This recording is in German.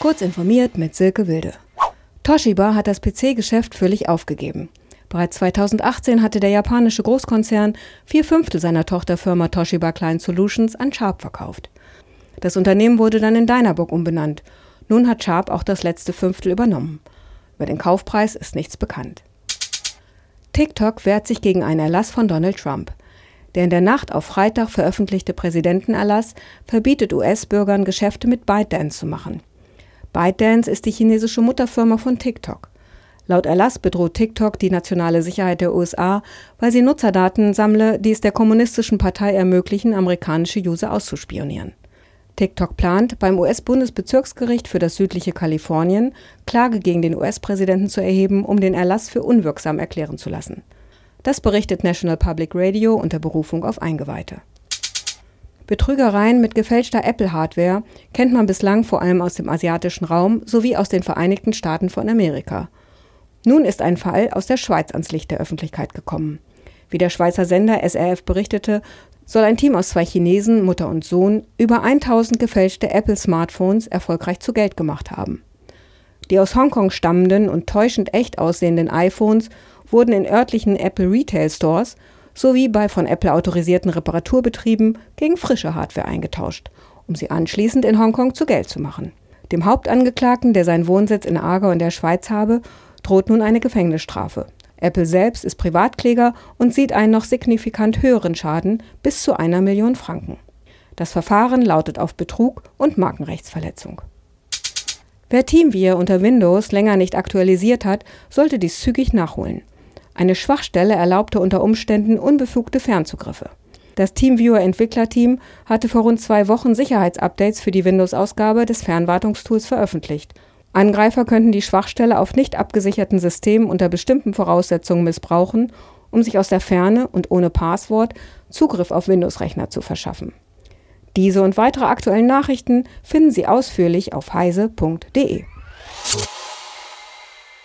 Kurz informiert mit Silke Wilde. Toshiba hat das PC-Geschäft völlig aufgegeben. Bereits 2018 hatte der japanische Großkonzern vier Fünftel seiner Tochterfirma Toshiba Client Solutions an Sharp verkauft. Das Unternehmen wurde dann in Dynabook umbenannt. Nun hat Sharp auch das letzte Fünftel übernommen. Über den Kaufpreis ist nichts bekannt. TikTok wehrt sich gegen einen Erlass von Donald Trump. Der in der Nacht auf Freitag veröffentlichte Präsidentenerlass verbietet US-Bürgern, Geschäfte mit ByteDance zu machen. ByteDance ist die chinesische Mutterfirma von TikTok. Laut Erlass bedroht TikTok die nationale Sicherheit der USA, weil sie Nutzerdaten sammle, die es der kommunistischen Partei ermöglichen, amerikanische User auszuspionieren. TikTok plant, beim US-Bundesbezirksgericht für das südliche Kalifornien Klage gegen den US-Präsidenten zu erheben, um den Erlass für unwirksam erklären zu lassen. Das berichtet National Public Radio unter Berufung auf Eingeweihte. Betrügereien mit gefälschter Apple-Hardware kennt man bislang vor allem aus dem asiatischen Raum sowie aus den Vereinigten Staaten von Amerika. Nun ist ein Fall aus der Schweiz ans Licht der Öffentlichkeit gekommen. Wie der Schweizer Sender SRF berichtete, soll ein Team aus zwei Chinesen, Mutter und Sohn, über 1000 gefälschte Apple-Smartphones erfolgreich zu Geld gemacht haben. Die aus Hongkong stammenden und täuschend echt aussehenden iPhones wurden in örtlichen Apple Retail Stores sowie bei von Apple autorisierten Reparaturbetrieben gegen frische Hardware eingetauscht, um sie anschließend in Hongkong zu Geld zu machen. Dem Hauptangeklagten, der seinen Wohnsitz in Aargau in der Schweiz habe, droht nun eine Gefängnisstrafe. Apple selbst ist Privatkläger und sieht einen noch signifikant höheren Schaden bis zu einer Million Franken. Das Verfahren lautet auf Betrug und Markenrechtsverletzung. Wer TeamViewer unter Windows länger nicht aktualisiert hat, sollte dies zügig nachholen. Eine Schwachstelle erlaubte unter Umständen unbefugte Fernzugriffe. Das TeamViewer-Entwicklerteam hatte vor rund zwei Wochen Sicherheitsupdates für die Windows-Ausgabe des Fernwartungstools veröffentlicht. Angreifer könnten die Schwachstelle auf nicht abgesicherten Systemen unter bestimmten Voraussetzungen missbrauchen, um sich aus der Ferne und ohne Passwort Zugriff auf Windows-Rechner zu verschaffen. Diese und weitere aktuellen Nachrichten finden Sie ausführlich auf heise.de.